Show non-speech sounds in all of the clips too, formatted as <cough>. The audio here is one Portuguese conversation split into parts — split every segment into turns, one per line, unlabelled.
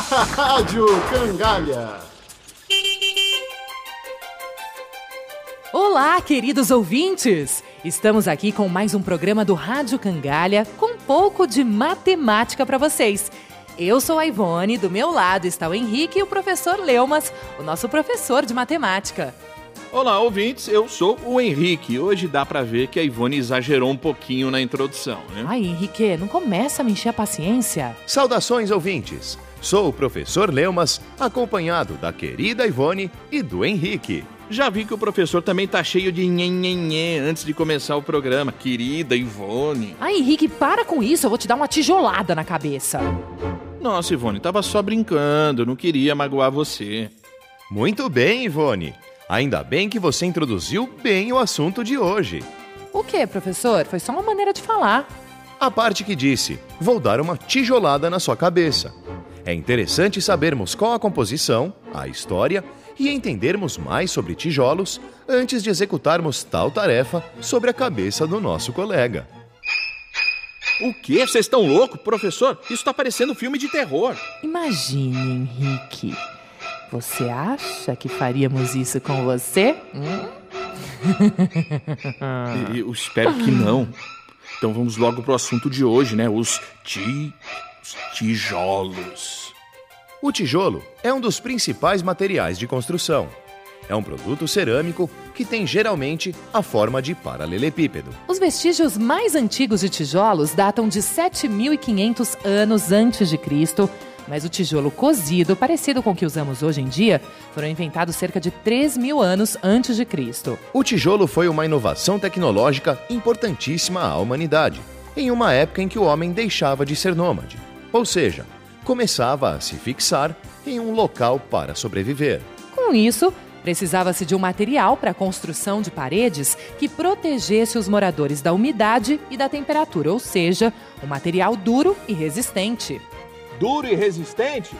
Rádio Cangalha.
Olá, queridos ouvintes! Estamos aqui com mais um programa do Rádio Cangalha com um pouco de matemática para vocês. Eu sou a Ivone, do meu lado está o Henrique e o professor Leumas, o nosso professor de matemática.
Olá, ouvintes, eu sou o Henrique. Hoje dá pra ver que a Ivone exagerou um pouquinho na introdução, né?
Ai, Henrique, não começa a me encher a paciência.
Saudações, ouvintes! Sou o professor Leumas, acompanhado da querida Ivone e do Henrique.
Já vi que o professor também tá cheio de nhenhenhê antes de começar o programa. Querida Ivone.
Ai, Henrique, para com isso, eu vou te dar uma tijolada na cabeça.
Nossa, Ivone, tava só brincando, não queria magoar você.
Muito bem, Ivone. Ainda bem que você introduziu bem o assunto de hoje.
O que, professor? Foi só uma maneira de falar.
A parte que disse: vou dar uma tijolada na sua cabeça. É interessante sabermos qual a composição, a história e entendermos mais sobre tijolos antes de executarmos tal tarefa sobre a cabeça do nosso colega.
O quê? Vocês estão loucos, professor? Isso tá parecendo filme de terror.
Imagine, Henrique. Você acha que faríamos isso com você? Hum?
Eu espero que não. Então vamos logo pro assunto de hoje, né? Os, ti... os tijolos.
O tijolo é um dos principais materiais de construção. É um produto cerâmico que tem geralmente a forma de paralelepípedo.
Os vestígios mais antigos de tijolos datam de 7.500 anos antes de Cristo, mas o tijolo cozido, parecido com o que usamos hoje em dia, foram inventados cerca de 3 mil anos antes de Cristo.
O tijolo foi uma inovação tecnológica importantíssima à humanidade, em uma época em que o homem deixava de ser nômade, ou seja, começava a se fixar em um local para sobreviver.
Com isso, precisava-se de um material para a construção de paredes que protegesse os moradores da umidade e da temperatura, ou seja, um material duro e resistente.
Duro e resistente?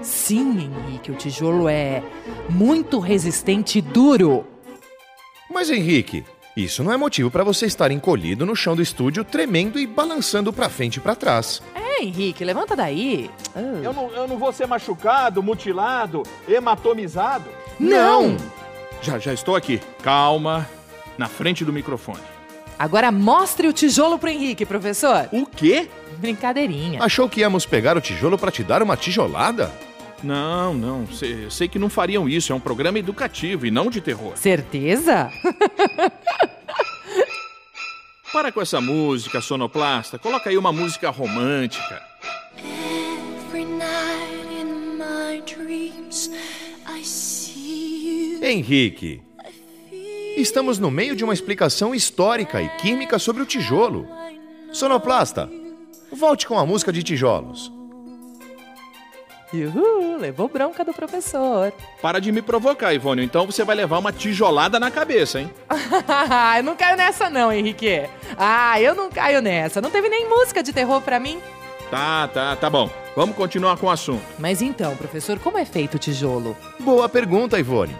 Sim, Henrique, o tijolo é muito resistente e duro.
Mas Henrique, isso não é motivo para você estar encolhido no chão do estúdio, tremendo e balançando para frente e para trás.
É, Henrique, levanta daí.
Eu não, eu não vou ser machucado, mutilado, hematomizado?
Não!
Já, já estou aqui. Calma, na frente do microfone.
Agora mostre o tijolo pro Henrique, professor.
O quê?
Brincadeirinha.
Achou que íamos pegar o tijolo para te dar uma tijolada?
Não, não. Sei, sei que não fariam isso. É um programa educativo e não de terror.
Certeza? <laughs>
Para com essa música sonoplasta. Coloca aí uma música romântica.
Henrique, estamos no meio de uma explicação histórica e química sobre o tijolo. Sonoplasta, volte com a música de tijolos.
Uhul, levou bronca do professor.
Para de me provocar, Ivone. Então você vai levar uma tijolada na cabeça, hein? <laughs>
eu não caio nessa não, Henrique. Ah, eu não caio nessa. Não teve nem música de terror pra mim.
Tá, tá, tá bom. Vamos continuar com o assunto.
Mas então, professor, como é feito o tijolo?
Boa pergunta, Ivone.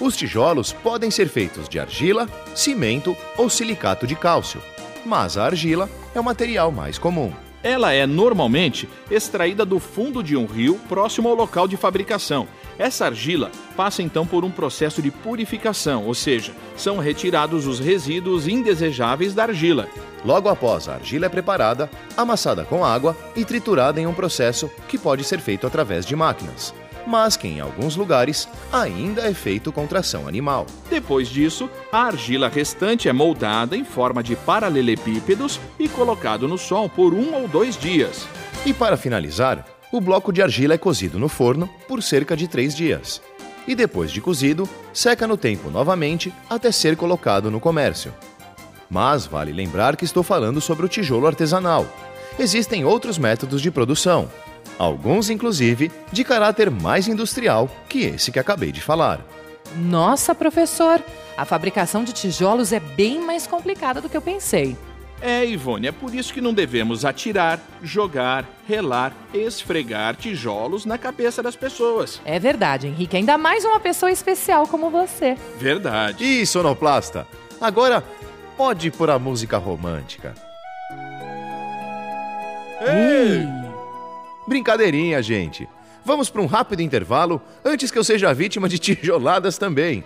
Os tijolos podem ser feitos de argila, cimento ou silicato de cálcio, mas a argila é o material mais comum.
Ela é normalmente extraída do fundo de um rio próximo ao local de fabricação. Essa argila passa então por um processo de purificação, ou seja, são retirados os resíduos indesejáveis da argila.
Logo após a argila é preparada, amassada com água e triturada em um processo que pode ser feito através de máquinas, mas que em alguns lugares ainda é feito com tração animal.
Depois disso, a argila restante é moldada em forma de paralelepípedos e colocado no sol por um ou dois dias.
E para finalizar, o bloco de argila é cozido no forno por cerca de três dias. E depois de cozido, seca no tempo novamente até ser colocado no comércio. Mas vale lembrar que estou falando sobre o tijolo artesanal. Existem outros métodos de produção, alguns inclusive de caráter mais industrial que esse que acabei de falar.
Nossa, professor, a fabricação de tijolos é bem mais complicada do que eu pensei.
É, Ivone, é por isso que não devemos atirar, jogar, relar, esfregar tijolos na cabeça das pessoas.
É verdade, Henrique, ainda mais uma pessoa especial como você.
Verdade.
E sonoplasta, agora pode pôr a música romântica.
Ei!
Brincadeirinha, gente. Vamos para um rápido intervalo antes que eu seja vítima de <laughs> tijoladas também.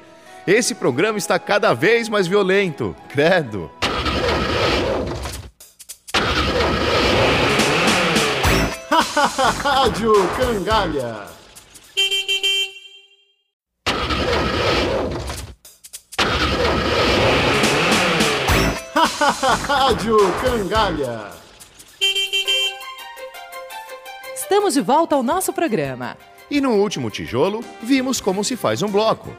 Esse programa está cada vez mais violento, credo.
Rádio Cangalha. Rádio Cangalha.
Estamos de volta ao nosso programa.
E no último tijolo, vimos como se faz um bloco.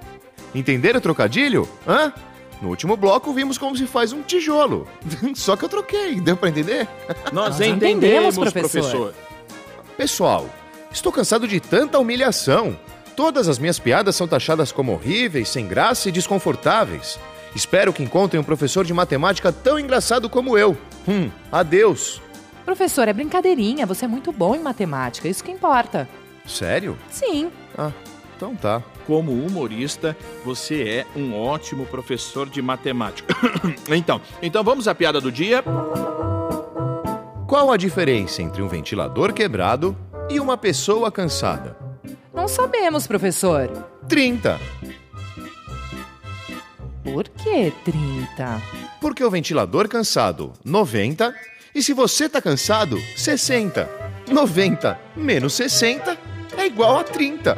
Entenderam o trocadilho? Hã? No último bloco, vimos como se faz um tijolo. <laughs> Só que eu troquei, deu para entender? <laughs>
Nós,
Nós
entendemos,
entendemos, professor.
professor.
Pessoal, estou cansado de tanta humilhação. Todas as minhas piadas são taxadas como horríveis, sem graça e desconfortáveis. Espero que encontrem um professor de matemática tão engraçado como eu. Hum, adeus.
Professor, é brincadeirinha, você é muito bom em matemática, isso que importa.
Sério?
Sim.
Ah, então tá.
Como humorista, você é um ótimo professor de matemática. <coughs> então, então vamos à piada do dia.
Qual a diferença entre um ventilador quebrado e uma pessoa cansada?
Não sabemos, professor.
30.
Por que 30?
Porque o ventilador cansado, 90. E se você tá cansado, 60. 90 menos 60 é igual a 30.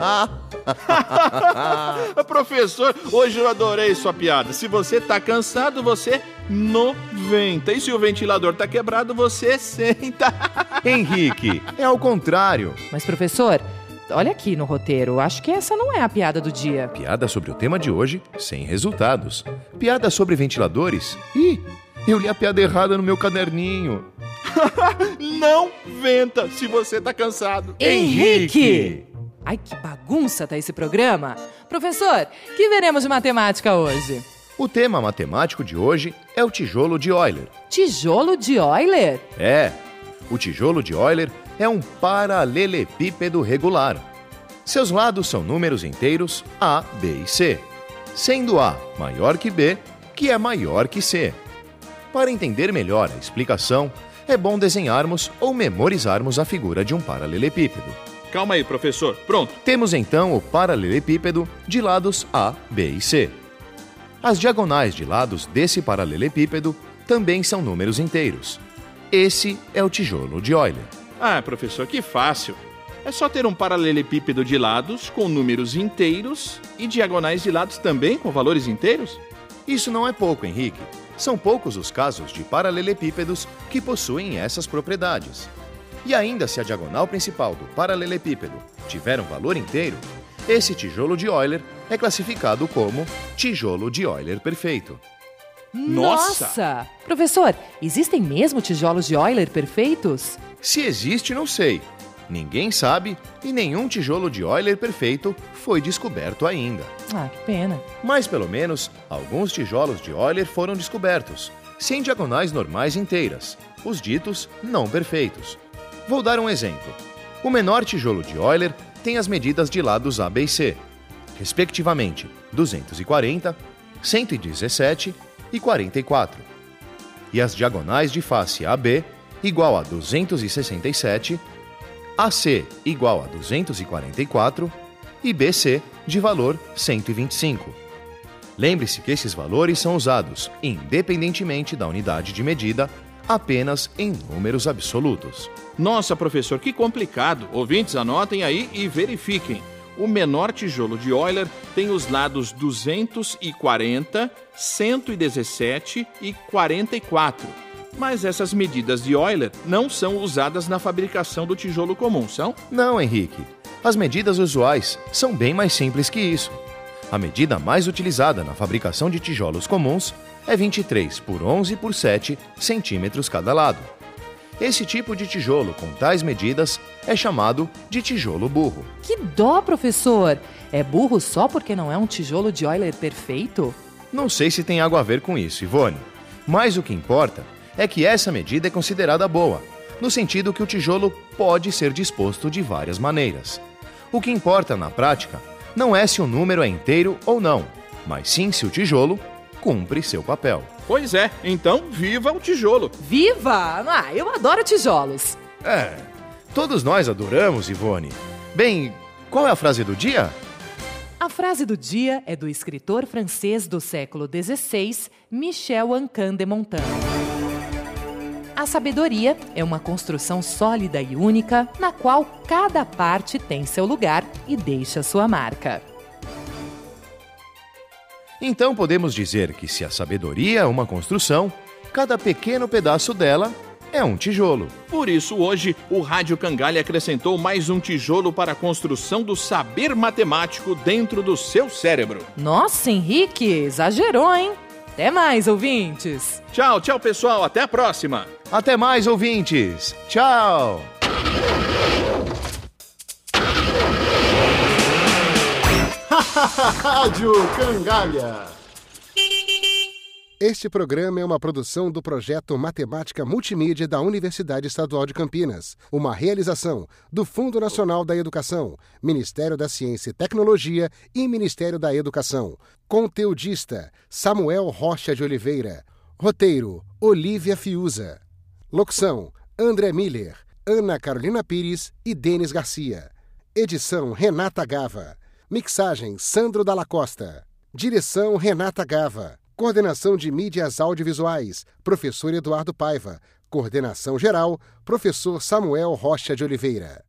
ah, <laughs>
Professor, hoje eu adorei sua piada. Se você tá cansado, você 90. E se o ventilador tá quebrado, você senta. <laughs>
Henrique, é ao contrário.
Mas, professor, olha aqui no roteiro, acho que essa não é a piada do dia.
Piada sobre o tema de hoje, sem resultados. Piada sobre ventiladores. Ih, eu li a piada errada no meu caderninho. <laughs>
Não venta se você tá cansado.
Henrique! Ai, que bagunça tá esse programa. Professor, que veremos de matemática hoje?
O tema matemático de hoje é o tijolo de Euler.
Tijolo de Euler?
É, o tijolo de Euler é um paralelepípedo regular. Seus lados são números inteiros A, B e C, sendo A maior que B, que é maior que C. Para entender melhor a explicação, é bom desenharmos ou memorizarmos a figura de um paralelepípedo.
Calma aí, professor. Pronto.
Temos então o paralelepípedo de lados A, B e C. As diagonais de lados desse paralelepípedo também são números inteiros. Esse é o tijolo de Euler.
Ah, professor, que fácil. É só ter um paralelepípedo de lados com números inteiros e diagonais de lados também com valores inteiros?
Isso não é pouco, Henrique. São poucos os casos de paralelepípedos que possuem essas propriedades. E ainda se a diagonal principal do paralelepípedo tiver um valor inteiro, esse tijolo de Euler é classificado como tijolo de Euler perfeito.
Nossa!
Professor, existem mesmo tijolos de Euler perfeitos?
Se existe, não sei. Ninguém sabe e nenhum tijolo de Euler perfeito foi descoberto ainda.
Ah, que pena.
Mas pelo menos alguns tijolos de Euler foram descobertos, sem diagonais normais inteiras, os ditos não perfeitos. Vou dar um exemplo. O menor tijolo de Euler tem as medidas de lados A, B e C, respectivamente 240, 117 e 44. E as diagonais de face AB igual a 267, AC igual a 244 e BC de valor 125. Lembre-se que esses valores são usados, independentemente da unidade de medida, apenas em números absolutos.
Nossa, professor, que complicado. Ouvintes, anotem aí e verifiquem. O menor tijolo de Euler tem os lados 240, 117 e 44. Mas essas medidas de Euler não são usadas na fabricação do tijolo comum, são?
Não, Henrique. As medidas usuais são bem mais simples que isso. A medida mais utilizada na fabricação de tijolos comuns é 23 por 11 por 7 centímetros cada lado. Esse tipo de tijolo com tais medidas é chamado de tijolo burro.
Que dó, professor! É burro só porque não é um tijolo de Euler perfeito?
Não sei se tem algo a ver com isso, Ivone, mas o que importa é que essa medida é considerada boa, no sentido que o tijolo pode ser disposto de várias maneiras. O que importa na prática não é se o número é inteiro ou não, mas sim se o tijolo cumpre seu papel.
Pois é, então viva o tijolo!
Viva! Ah, eu adoro tijolos!
É, todos nós adoramos, Ivone. Bem, qual é a frase do dia?
A frase do dia é do escritor francês do século XVI, Michel Ancin de Montaigne. A sabedoria é uma construção sólida e única, na qual cada parte tem seu lugar e deixa sua marca.
Então podemos dizer que se a sabedoria é uma construção, cada pequeno pedaço dela é um tijolo.
Por isso, hoje, o Rádio Cangalha acrescentou mais um tijolo para a construção do saber matemático dentro do seu cérebro.
Nossa, Henrique, exagerou, hein? Até mais, ouvintes!
Tchau, tchau, pessoal. Até a próxima!
Até mais, ouvintes! Tchau! <laughs>
Rádio Cangalha.
Este programa é uma produção do projeto Matemática Multimídia da Universidade Estadual de Campinas, uma realização do Fundo Nacional da Educação, Ministério da Ciência e Tecnologia e Ministério da Educação. Conteudista Samuel Rocha de Oliveira. Roteiro Olivia Fiuza. Locução André Miller, Ana Carolina Pires e Denis Garcia. Edição Renata Gava. Mixagem Sandro Dalla Costa. Direção Renata Gava. Coordenação de Mídias Audiovisuais, Professor Eduardo Paiva. Coordenação Geral, Professor Samuel Rocha de Oliveira.